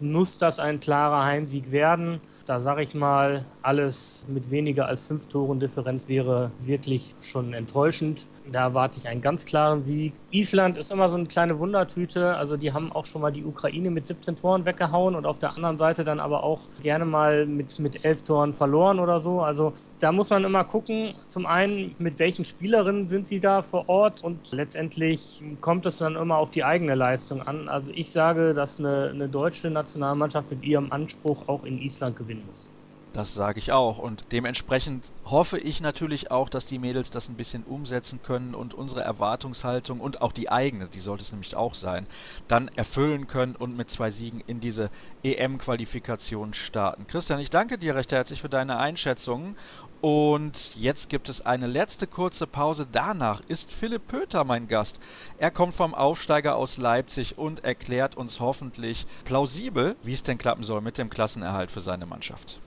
muss das ein klarer Heimsieg werden. Da sage ich mal, alles mit weniger als fünf Toren Differenz wäre wirklich schon enttäuschend. Da erwarte ich einen ganz klaren Sieg. Island ist immer so eine kleine Wundertüte. Also die haben auch schon mal die Ukraine mit 17 Toren weggehauen und auf der anderen Seite dann aber auch gerne mal mit, mit 11 Toren verloren oder so. Also da muss man immer gucken, zum einen, mit welchen Spielerinnen sind sie da vor Ort und letztendlich kommt es dann immer auf die eigene Leistung an. Also ich sage, dass eine, eine deutsche Nationalmannschaft mit ihrem Anspruch auch in Island gewinnen muss. Das sage ich auch. Und dementsprechend hoffe ich natürlich auch, dass die Mädels das ein bisschen umsetzen können und unsere Erwartungshaltung und auch die eigene, die sollte es nämlich auch sein, dann erfüllen können und mit zwei Siegen in diese EM-Qualifikation starten. Christian, ich danke dir recht herzlich für deine Einschätzungen. Und jetzt gibt es eine letzte kurze Pause. Danach ist Philipp Pöter mein Gast. Er kommt vom Aufsteiger aus Leipzig und erklärt uns hoffentlich plausibel, wie es denn klappen soll mit dem Klassenerhalt für seine Mannschaft.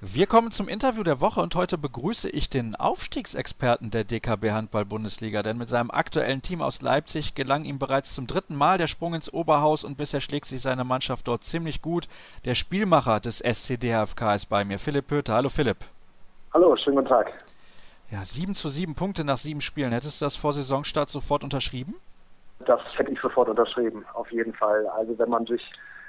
Wir kommen zum Interview der Woche und heute begrüße ich den Aufstiegsexperten der DKB Handball Bundesliga, denn mit seinem aktuellen Team aus Leipzig gelang ihm bereits zum dritten Mal der Sprung ins Oberhaus und bisher schlägt sich seine Mannschaft dort ziemlich gut. Der Spielmacher des SCDHFK ist bei mir, Philipp Pöter. Hallo Philipp. Hallo, schönen guten Tag. Ja, 7 zu 7 Punkte nach sieben Spielen. Hättest du das vor Saisonstart sofort unterschrieben? Das hätte ich sofort unterschrieben, auf jeden Fall. Also wenn man sich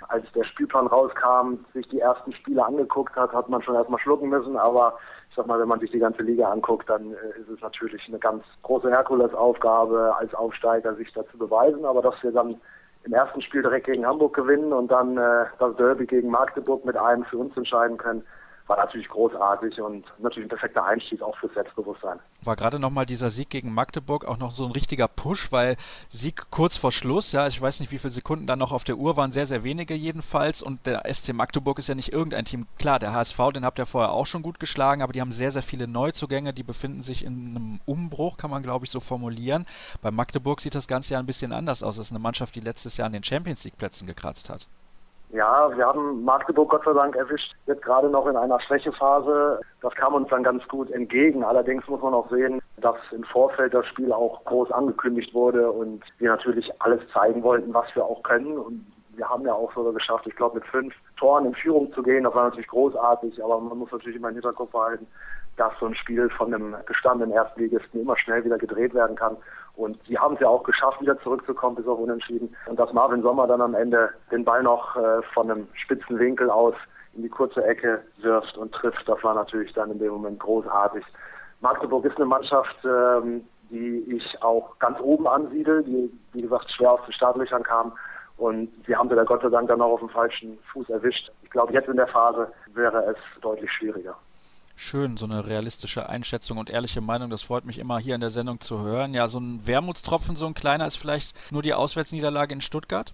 als der Spielplan rauskam, sich die ersten Spiele angeguckt hat, hat man schon erstmal schlucken müssen. Aber ich sag mal, wenn man sich die ganze Liga anguckt, dann äh, ist es natürlich eine ganz große Herkulesaufgabe als Aufsteiger, sich da zu beweisen. Aber dass wir dann im ersten Spiel direkt gegen Hamburg gewinnen und dann äh, das Derby gegen Magdeburg mit einem für uns entscheiden können, war natürlich großartig und natürlich ein perfekter Einstieg auch fürs Selbstbewusstsein. War gerade nochmal dieser Sieg gegen Magdeburg auch noch so ein richtiger Push, weil Sieg kurz vor Schluss, ja, ich weiß nicht, wie viele Sekunden da noch auf der Uhr waren, sehr, sehr wenige jedenfalls und der SC Magdeburg ist ja nicht irgendein Team. Klar, der HSV, den habt ihr vorher auch schon gut geschlagen, aber die haben sehr, sehr viele Neuzugänge, die befinden sich in einem Umbruch, kann man glaube ich so formulieren. Bei Magdeburg sieht das Ganze ja ein bisschen anders aus. Das ist eine Mannschaft, die letztes Jahr an den Champions League Plätzen gekratzt hat. Ja, wir haben Magdeburg Gott sei Dank erwischt, jetzt gerade noch in einer Schwächephase. Das kam uns dann ganz gut entgegen. Allerdings muss man auch sehen, dass im Vorfeld das Spiel auch groß angekündigt wurde und wir natürlich alles zeigen wollten, was wir auch können. Und wir haben ja auch sogar geschafft, ich glaube, mit fünf Toren in Führung zu gehen. Das war natürlich großartig, aber man muss natürlich immer im Hinterkopf behalten, dass so ein Spiel von einem gestandenen Erstligisten immer schnell wieder gedreht werden kann. Und sie haben es ja auch geschafft, wieder zurückzukommen bis auf Unentschieden. Und dass Marvin Sommer dann am Ende den Ball noch äh, von einem spitzen Winkel aus in die kurze Ecke wirft und trifft, das war natürlich dann in dem Moment großartig. Magdeburg ist eine Mannschaft, ähm, die ich auch ganz oben ansiedel, die, wie gesagt, schwer aus den Startlöchern kam. Und sie haben sie da Gott sei Dank dann auch auf dem falschen Fuß erwischt. Ich glaube, jetzt in der Phase wäre es deutlich schwieriger schön, so eine realistische Einschätzung und ehrliche Meinung. Das freut mich immer hier in der Sendung zu hören. Ja, so ein Wermutstropfen, so ein kleiner ist vielleicht nur die Auswärtsniederlage in Stuttgart?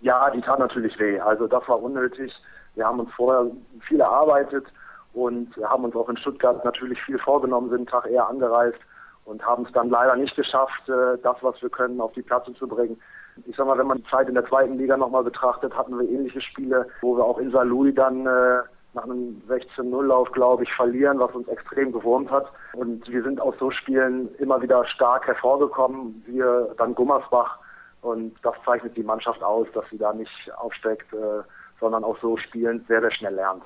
Ja, die tat natürlich weh. Also das war unnötig. Wir haben uns vorher viel erarbeitet und haben uns auch in Stuttgart natürlich viel vorgenommen, sind einen Tag eher angereist und haben es dann leider nicht geschafft, äh, das, was wir können, auf die Platte zu bringen. Ich sag mal, wenn man die Zeit in der zweiten Liga nochmal betrachtet, hatten wir ähnliche Spiele, wo wir auch in Saarlouis dann äh, nach einem 16-0-Lauf, glaube ich, verlieren, was uns extrem gewurmt hat. Und wir sind aus so Spielen immer wieder stark hervorgekommen. Wir dann Gummersbach. Und das zeichnet die Mannschaft aus, dass sie da nicht aufsteckt, äh, sondern auch so spielend sehr, sehr schnell lernt.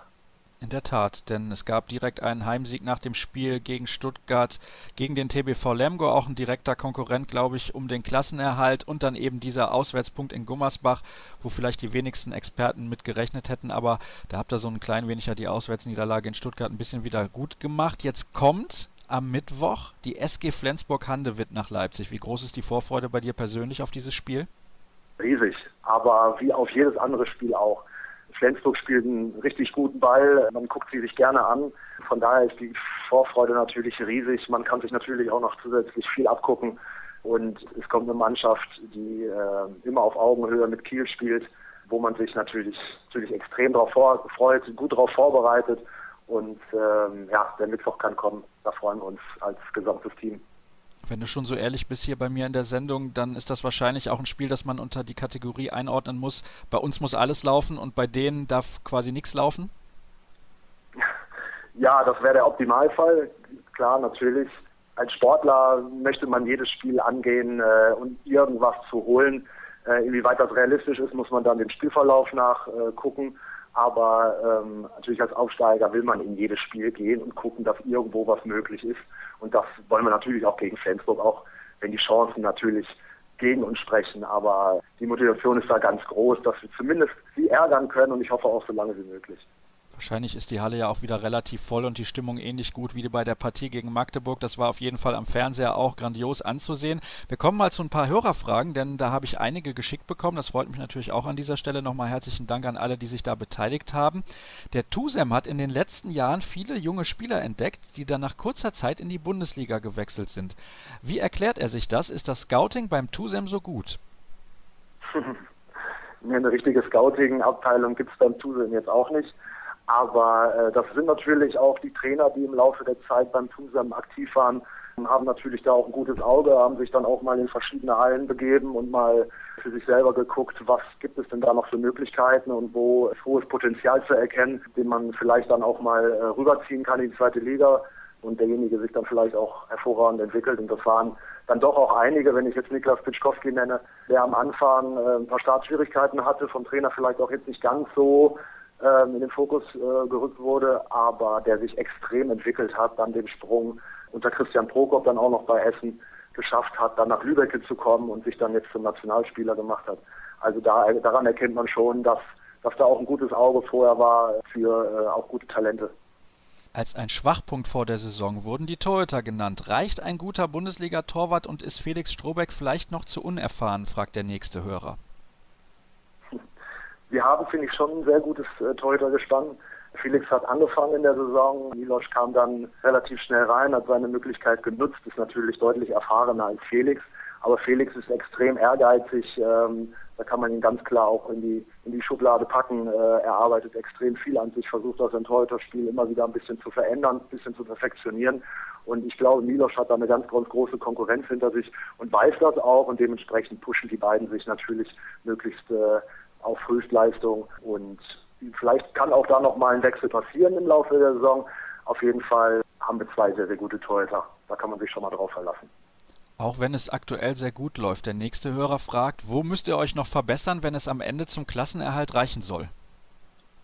In der Tat, denn es gab direkt einen Heimsieg nach dem Spiel gegen Stuttgart, gegen den TBV Lemgo, auch ein direkter Konkurrent, glaube ich, um den Klassenerhalt und dann eben dieser Auswärtspunkt in Gummersbach, wo vielleicht die wenigsten Experten mit gerechnet hätten, aber da habt ihr so ein klein wenig ja die Auswärtsniederlage in Stuttgart ein bisschen wieder gut gemacht. Jetzt kommt am Mittwoch die SG Flensburg-Handewitt nach Leipzig. Wie groß ist die Vorfreude bei dir persönlich auf dieses Spiel? Riesig, aber wie auf jedes andere Spiel auch. Flensburg spielt einen richtig guten Ball. Man guckt sie sich gerne an. Von daher ist die Vorfreude natürlich riesig. Man kann sich natürlich auch noch zusätzlich viel abgucken. Und es kommt eine Mannschaft, die äh, immer auf Augenhöhe mit Kiel spielt, wo man sich natürlich, natürlich extrem darauf freut, gut darauf vorbereitet. Und ähm, ja, der Mittwoch kann kommen. Da freuen wir uns als gesamtes Team. Wenn du schon so ehrlich bist hier bei mir in der Sendung, dann ist das wahrscheinlich auch ein Spiel, das man unter die Kategorie einordnen muss. Bei uns muss alles laufen und bei denen darf quasi nichts laufen? Ja, das wäre der Optimalfall. Klar, natürlich. Als Sportler möchte man jedes Spiel angehen äh, und irgendwas zu holen. Äh, inwieweit das realistisch ist, muss man dann den Spielverlauf nachgucken. Äh, aber ähm, natürlich als Aufsteiger will man in jedes Spiel gehen und gucken, dass irgendwo was möglich ist. Und das wollen wir natürlich auch gegen Flensburg, auch wenn die Chancen natürlich gegen uns sprechen. Aber die Motivation ist da ganz groß, dass wir zumindest sie ärgern können und ich hoffe auch so lange wie möglich. Wahrscheinlich ist die Halle ja auch wieder relativ voll und die Stimmung ähnlich gut wie bei der Partie gegen Magdeburg. Das war auf jeden Fall am Fernseher auch grandios anzusehen. Wir kommen mal zu ein paar Hörerfragen, denn da habe ich einige geschickt bekommen. Das freut mich natürlich auch an dieser Stelle. Nochmal herzlichen Dank an alle, die sich da beteiligt haben. Der Tusem hat in den letzten Jahren viele junge Spieler entdeckt, die dann nach kurzer Zeit in die Bundesliga gewechselt sind. Wie erklärt er sich das? Ist das Scouting beim Tusem so gut? Eine richtige Scouting-Abteilung gibt es beim Tusem jetzt auch nicht. Aber äh, das sind natürlich auch die Trainer, die im Laufe der Zeit beim TUSAM aktiv waren, haben natürlich da auch ein gutes Auge, haben sich dann auch mal in verschiedene Hallen begeben und mal für sich selber geguckt, was gibt es denn da noch für Möglichkeiten und wo ist hohes Potenzial zu erkennen, den man vielleicht dann auch mal äh, rüberziehen kann in die zweite Liga und derjenige sich dann vielleicht auch hervorragend entwickelt. Und das waren dann doch auch einige, wenn ich jetzt Niklas Pitschkowski nenne, der am Anfang äh, ein paar Startschwierigkeiten hatte, vom Trainer vielleicht auch jetzt nicht ganz so in den Fokus äh, gerückt wurde, aber der sich extrem entwickelt hat, dann den Sprung unter Christian Prokop dann auch noch bei Essen geschafft hat, dann nach Lübeck zu kommen und sich dann jetzt zum Nationalspieler gemacht hat. Also da, daran erkennt man schon, dass, dass da auch ein gutes Auge vorher war für äh, auch gute Talente. Als ein Schwachpunkt vor der Saison wurden die Torhüter genannt. Reicht ein guter Bundesliga-Torwart und ist Felix Strobeck vielleicht noch zu unerfahren, fragt der nächste Hörer wir haben, finde ich, schon ein sehr gutes äh, Torhütergespann. Felix hat angefangen in der Saison, Milosch kam dann relativ schnell rein, hat seine Möglichkeit genutzt, ist natürlich deutlich erfahrener als Felix. Aber Felix ist extrem ehrgeizig, ähm, da kann man ihn ganz klar auch in die, in die Schublade packen. Äh, er arbeitet extrem viel an sich, versucht das Torhüterspiel immer wieder ein bisschen zu verändern, ein bisschen zu perfektionieren. Und ich glaube, Milosch hat da eine ganz, ganz große Konkurrenz hinter sich und weiß das auch und dementsprechend pushen die beiden sich natürlich möglichst äh, auf Höchstleistung und vielleicht kann auch da noch mal ein Wechsel passieren im Laufe der Saison. Auf jeden Fall haben wir zwei sehr, sehr gute Torhüter. Da kann man sich schon mal drauf verlassen. Auch wenn es aktuell sehr gut läuft. Der nächste Hörer fragt, wo müsst ihr euch noch verbessern, wenn es am Ende zum Klassenerhalt reichen soll?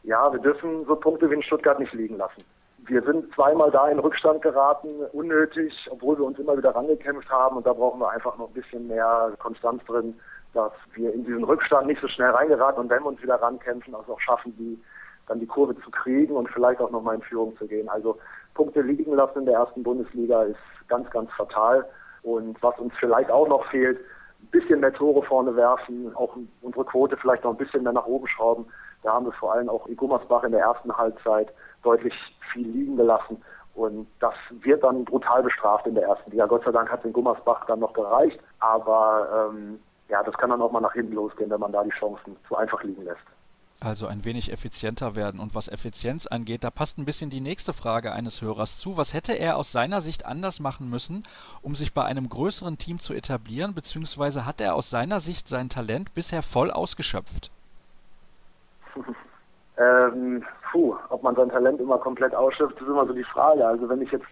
Ja, wir dürfen so Punkte wie in Stuttgart nicht liegen lassen. Wir sind zweimal da in Rückstand geraten, unnötig, obwohl wir uns immer wieder rangekämpft haben und da brauchen wir einfach noch ein bisschen mehr Konstanz drin dass wir in diesen Rückstand nicht so schnell reingeraten und wenn wir uns wieder rankämpfen, also auch schaffen, die, dann die Kurve zu kriegen und vielleicht auch nochmal in Führung zu gehen. Also Punkte liegen lassen in der ersten Bundesliga ist ganz, ganz fatal. Und was uns vielleicht auch noch fehlt, ein bisschen mehr Tore vorne werfen, auch unsere Quote vielleicht noch ein bisschen mehr nach oben schrauben. Da haben wir vor allem auch in Gummersbach in der ersten Halbzeit deutlich viel liegen gelassen. Und das wird dann brutal bestraft in der ersten Liga. Gott sei Dank hat es in Gummersbach dann noch gereicht. Aber ähm, ja, das kann dann auch mal nach hinten losgehen, wenn man da die Chancen zu einfach liegen lässt. Also ein wenig effizienter werden. Und was Effizienz angeht, da passt ein bisschen die nächste Frage eines Hörers zu. Was hätte er aus seiner Sicht anders machen müssen, um sich bei einem größeren Team zu etablieren, beziehungsweise hat er aus seiner Sicht sein Talent bisher voll ausgeschöpft? ähm, puh, ob man sein Talent immer komplett ausschöpft, ist immer so die Frage. Also wenn ich jetzt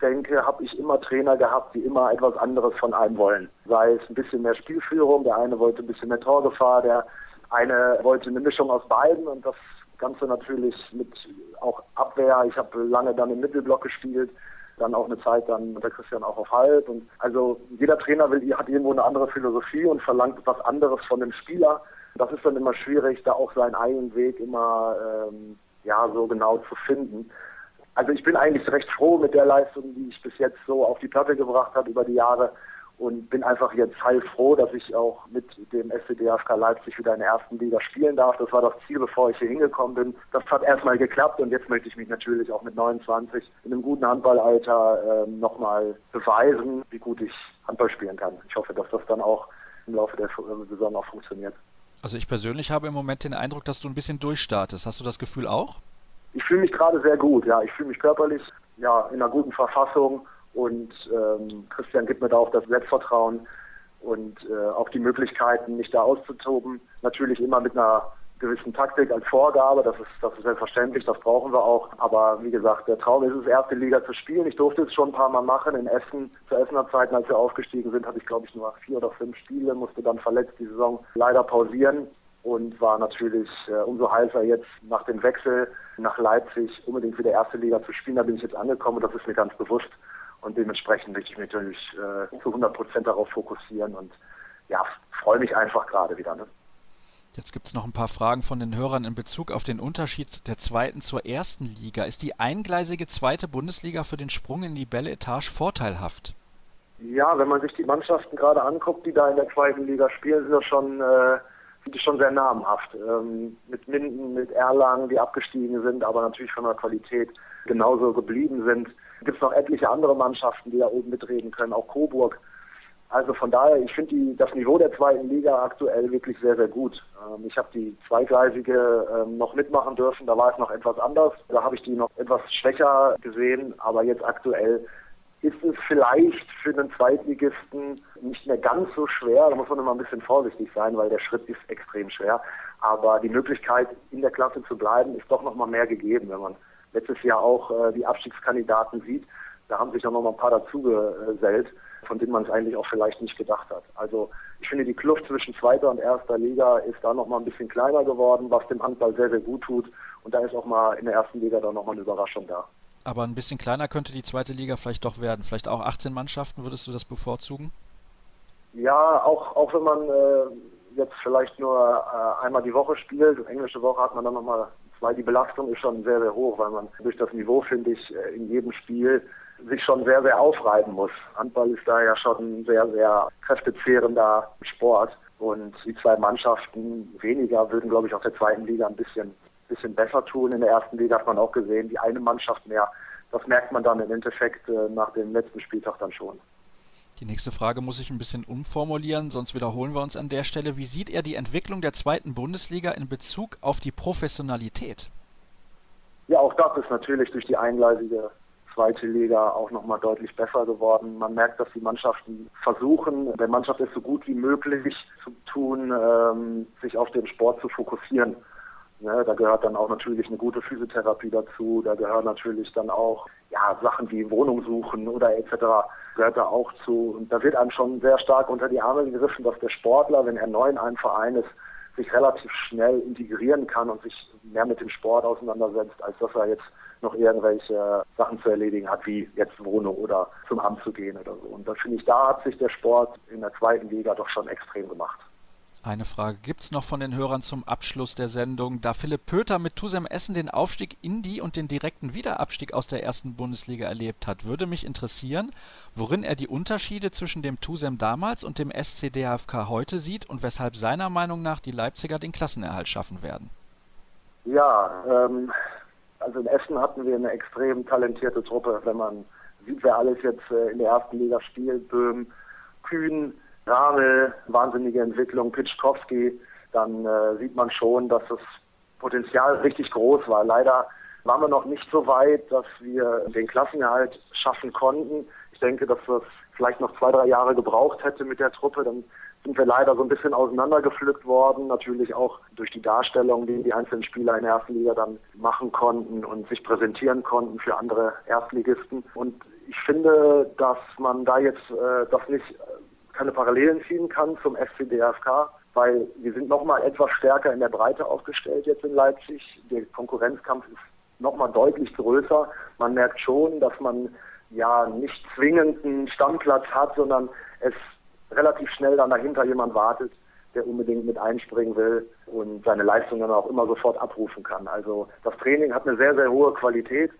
zurückdenke, habe ich immer Trainer gehabt, die immer etwas anderes von einem wollen. Sei es ein bisschen mehr Spielführung, der eine wollte ein bisschen mehr Torgefahr, der eine wollte eine Mischung aus beiden und das Ganze natürlich mit auch Abwehr. Ich habe lange dann im Mittelblock gespielt, dann auch eine Zeit dann mit der Christian auch auf Halb. Und also jeder Trainer will, hat irgendwo eine andere Philosophie und verlangt was anderes von dem Spieler. Das ist dann immer schwierig, da auch seinen eigenen Weg immer ähm, ja so genau zu finden. Also ich bin eigentlich recht froh mit der Leistung, die ich bis jetzt so auf die Platte gebracht habe über die Jahre und bin einfach jetzt heilfroh, dass ich auch mit dem SCDFK Leipzig wieder in der ersten Liga spielen darf. Das war das Ziel, bevor ich hier hingekommen bin. Das hat erstmal geklappt und jetzt möchte ich mich natürlich auch mit 29 in einem guten Handballalter äh, nochmal beweisen, wie gut ich Handball spielen kann. Ich hoffe, dass das dann auch im Laufe der Saison auch funktioniert. Also ich persönlich habe im Moment den Eindruck, dass du ein bisschen durchstartest. Hast du das Gefühl auch? Ich fühle mich gerade sehr gut, ja. Ich fühle mich körperlich ja in einer guten Verfassung und ähm, Christian gibt mir da auch das Selbstvertrauen und äh, auch die Möglichkeiten, mich da auszutoben. Natürlich immer mit einer gewissen Taktik als Vorgabe, das ist, das ist selbstverständlich, das brauchen wir auch. Aber wie gesagt, der Traum ist es, erste Liga zu spielen. Ich durfte es schon ein paar Mal machen in Essen. Zu Essener Zeiten, als wir aufgestiegen sind, hatte ich glaube ich nur vier oder fünf Spiele, musste dann verletzt die Saison leider pausieren und war natürlich äh, umso heißer jetzt nach dem Wechsel nach Leipzig unbedingt wieder erste Liga zu spielen. Da bin ich jetzt angekommen und das ist mir ganz bewusst. Und dementsprechend möchte ich mich natürlich äh, zu 100 Prozent darauf fokussieren und ja, freue mich einfach gerade wieder. Ne? Jetzt gibt es noch ein paar Fragen von den Hörern in Bezug auf den Unterschied der zweiten zur ersten Liga. Ist die eingleisige zweite Bundesliga für den Sprung in die Bälle Etage vorteilhaft? Ja, wenn man sich die Mannschaften gerade anguckt, die da in der zweiten Liga spielen, sind das schon, äh, schon sehr namhaft. Ähm, mit Minden, mit Erlangen, die abgestiegen sind, aber natürlich von der Qualität genauso geblieben sind gibt es noch etliche andere Mannschaften, die da oben mitreden können, auch Coburg. Also von daher, ich finde das Niveau der zweiten Liga aktuell wirklich sehr, sehr gut. Ähm, ich habe die zweigleisige ähm, noch mitmachen dürfen, da war es noch etwas anders. Da habe ich die noch etwas schwächer gesehen, aber jetzt aktuell ist es vielleicht für einen Zweitligisten nicht mehr ganz so schwer. Da muss man immer ein bisschen vorsichtig sein, weil der Schritt ist extrem schwer. Aber die Möglichkeit, in der Klasse zu bleiben, ist doch noch mal mehr gegeben, wenn man letztes Jahr auch äh, die Abstiegskandidaten sieht, da haben sich auch noch mal ein paar dazugesellt, von denen man es eigentlich auch vielleicht nicht gedacht hat. Also ich finde, die Kluft zwischen zweiter und erster Liga ist da noch mal ein bisschen kleiner geworden, was dem Handball sehr, sehr gut tut. Und da ist auch mal in der ersten Liga dann noch mal eine Überraschung da. Aber ein bisschen kleiner könnte die zweite Liga vielleicht doch werden. Vielleicht auch 18 Mannschaften, würdest du das bevorzugen? Ja, auch, auch wenn man äh, jetzt vielleicht nur äh, einmal die Woche spielt, englische Woche hat man dann nochmal weil die Belastung ist schon sehr, sehr hoch, weil man durch das Niveau, finde ich, äh, in jedem Spiel sich schon sehr, sehr aufreiben muss. Handball ist da ja schon ein sehr, sehr kräftezehrender Sport. Und die zwei Mannschaften weniger würden, glaube ich, auch der zweiten Liga ein bisschen, bisschen besser tun. In der ersten Liga hat man auch gesehen, die eine Mannschaft mehr. Das merkt man dann im Endeffekt äh, nach dem letzten Spieltag dann schon. Die nächste Frage muss ich ein bisschen umformulieren, sonst wiederholen wir uns an der Stelle. Wie sieht er die Entwicklung der zweiten Bundesliga in Bezug auf die Professionalität? Ja, auch das ist natürlich durch die eingleisige zweite Liga auch nochmal deutlich besser geworden. Man merkt, dass die Mannschaften versuchen, der Mannschaft es so gut wie möglich zu tun, ähm, sich auf den Sport zu fokussieren. Ne, da gehört dann auch natürlich eine gute Physiotherapie dazu. Da gehören natürlich dann auch ja, Sachen wie Wohnung suchen oder etc. gehört da auch zu. Und da wird einem schon sehr stark unter die Arme gegriffen, dass der Sportler, wenn er neu in einem Verein ist, sich relativ schnell integrieren kann und sich mehr mit dem Sport auseinandersetzt, als dass er jetzt noch irgendwelche Sachen zu erledigen hat, wie jetzt Wohnung oder zum Amt zu gehen oder so. Und da finde ich, da hat sich der Sport in der zweiten Liga doch schon extrem gemacht. Eine Frage gibt es noch von den Hörern zum Abschluss der Sendung. Da Philipp Pöter mit Tusem Essen den Aufstieg in die und den direkten Wiederabstieg aus der ersten Bundesliga erlebt hat, würde mich interessieren, worin er die Unterschiede zwischen dem Tusem damals und dem SC DHFK heute sieht und weshalb seiner Meinung nach die Leipziger den Klassenerhalt schaffen werden. Ja, ähm, also in Essen hatten wir eine extrem talentierte Truppe, wenn man sieht, wer alles jetzt äh, in der ersten Liga spielt. Böhm, Kühn, Ramel, wahnsinnige Entwicklung, Pitschkowski, dann äh, sieht man schon, dass das Potenzial richtig groß war. Leider waren wir noch nicht so weit, dass wir den Klassenerhalt schaffen konnten. Ich denke, dass das vielleicht noch zwei, drei Jahre gebraucht hätte mit der Truppe. Dann sind wir leider so ein bisschen auseinandergepflückt worden. Natürlich auch durch die Darstellung, die die einzelnen Spieler in der ersten Liga dann machen konnten und sich präsentieren konnten für andere Erstligisten. Und ich finde, dass man da jetzt äh, das nicht keine Parallelen ziehen kann zum FC DFK, weil wir sind nochmal etwas stärker in der Breite aufgestellt jetzt in Leipzig. Der Konkurrenzkampf ist nochmal deutlich größer. Man merkt schon, dass man ja nicht zwingend einen Stammplatz hat, sondern es relativ schnell dann dahinter jemand wartet, der unbedingt mit einspringen will und seine Leistungen dann auch immer sofort abrufen kann. Also das Training hat eine sehr, sehr hohe Qualität.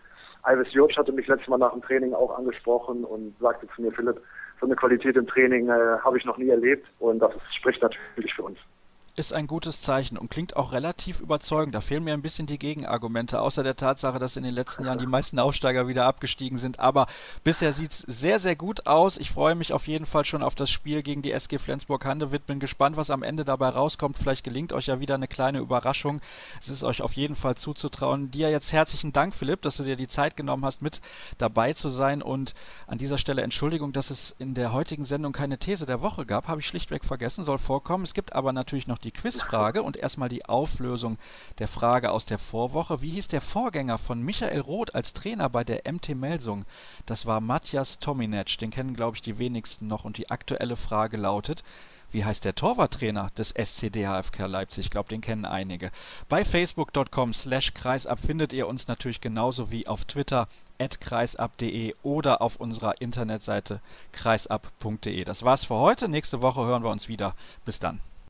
Ivis Jurc hatte mich letztes Mal nach dem Training auch angesprochen und sagte zu mir, Philipp, so eine Qualität im Training äh, habe ich noch nie erlebt und das spricht natürlich für uns ist ein gutes Zeichen und klingt auch relativ überzeugend. Da fehlen mir ein bisschen die Gegenargumente, außer der Tatsache, dass in den letzten Jahren die meisten Aufsteiger wieder abgestiegen sind. Aber bisher sieht es sehr, sehr gut aus. Ich freue mich auf jeden Fall schon auf das Spiel gegen die SG Flensburg-Handewitt. Bin gespannt, was am Ende dabei rauskommt. Vielleicht gelingt euch ja wieder eine kleine Überraschung. Es ist euch auf jeden Fall zuzutrauen. Dir jetzt herzlichen Dank, Philipp, dass du dir die Zeit genommen hast, mit dabei zu sein. Und an dieser Stelle Entschuldigung, dass es in der heutigen Sendung keine These der Woche gab. Habe ich schlichtweg vergessen, soll vorkommen. Es gibt aber natürlich noch die Quizfrage und erstmal die Auflösung der Frage aus der Vorwoche. Wie hieß der Vorgänger von Michael Roth als Trainer bei der MT Melsung? Das war Matthias Tominec. Den kennen, glaube ich, die wenigsten noch. Und die aktuelle Frage lautet, wie heißt der Torwarttrainer des SCDHFK Leipzig? Ich glaube, den kennen einige. Bei facebook.com slash kreisab findet ihr uns natürlich genauso wie auf Twitter kreisab.de oder auf unserer Internetseite kreisab.de. Das war's für heute. Nächste Woche hören wir uns wieder. Bis dann.